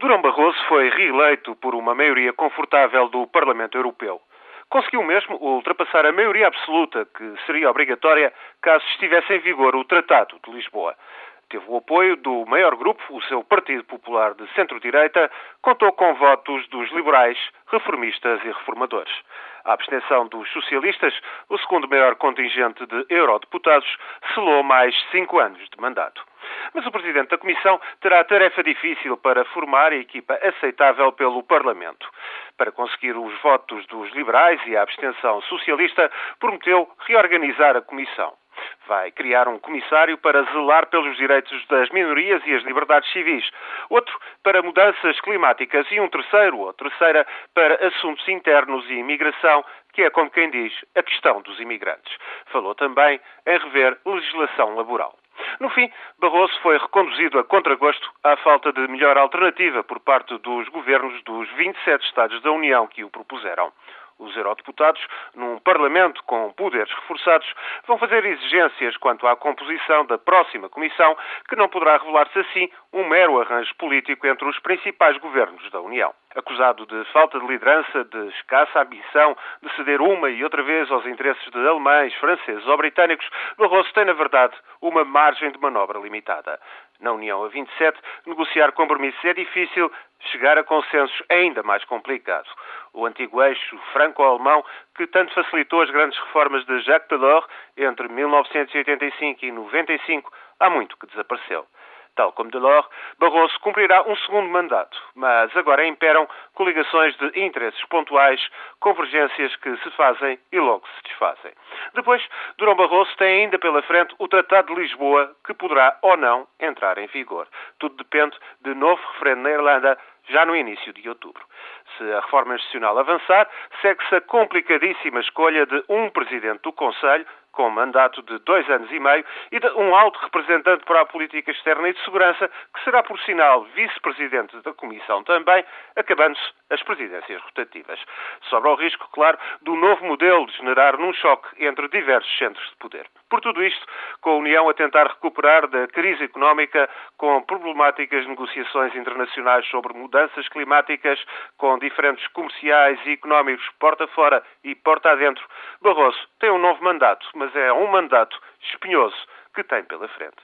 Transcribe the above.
Durão Barroso foi reeleito por uma maioria confortável do Parlamento Europeu. Conseguiu mesmo ultrapassar a maioria absoluta que seria obrigatória caso estivesse em vigor o Tratado de Lisboa. Teve o apoio do maior grupo, o seu Partido Popular de Centro-Direita, contou com votos dos liberais, reformistas e reformadores. A abstenção dos socialistas, o segundo maior contingente de eurodeputados, selou mais cinco anos de mandato. Mas o Presidente da Comissão terá tarefa difícil para formar a equipa aceitável pelo Parlamento. Para conseguir os votos dos liberais e a abstenção socialista, prometeu reorganizar a Comissão. Vai criar um comissário para zelar pelos direitos das minorias e as liberdades civis, outro para mudanças climáticas e um terceiro ou terceira para assuntos internos e imigração, que é, como quem diz, a questão dos imigrantes. Falou também em rever legislação laboral. No fim, Barroso foi reconduzido a contragosto à falta de melhor alternativa por parte dos governos dos 27 Estados da União que o propuseram. Os eurodeputados, num Parlamento com poderes reforçados, vão fazer exigências quanto à composição da próxima Comissão, que não poderá revelar-se assim um mero arranjo político entre os principais governos da União. Acusado de falta de liderança, de escassa ambição, de ceder uma e outra vez aos interesses de alemães, franceses ou britânicos, Barroso tem, na verdade, uma margem de manobra limitada. Na União a 27, negociar compromissos é difícil, chegar a consensos é ainda mais complicado. O antigo eixo franco-alemão, que tanto facilitou as grandes reformas de Jacques Delors entre 1985 e 95, há muito que desapareceu. Tal como Delors, Barroso cumprirá um segundo mandato, mas agora imperam coligações de interesses pontuais, convergências que se fazem e logo se desfazem. Depois, Durão Barroso tem ainda pela frente o Tratado de Lisboa, que poderá ou não entrar em vigor. Tudo depende de novo referendo na Irlanda já no início de outubro. Se a reforma institucional avançar, segue-se a complicadíssima escolha de um presidente do Conselho, com mandato de dois anos e meio, e de um alto representante para a política externa e de segurança, que será, por sinal, vice-presidente da Comissão também, acabando-se as presidências rotativas. Sobra o risco, claro, do novo modelo de generar num choque entre diversos centros de poder. Por tudo isto, com a União a tentar recuperar da crise económica, com problemáticas negociações internacionais sobre mudanças climáticas, com diferentes comerciais e económicos porta fora e porta adentro, Barroso tem um novo mandato, mas é um mandato espinhoso que tem pela frente.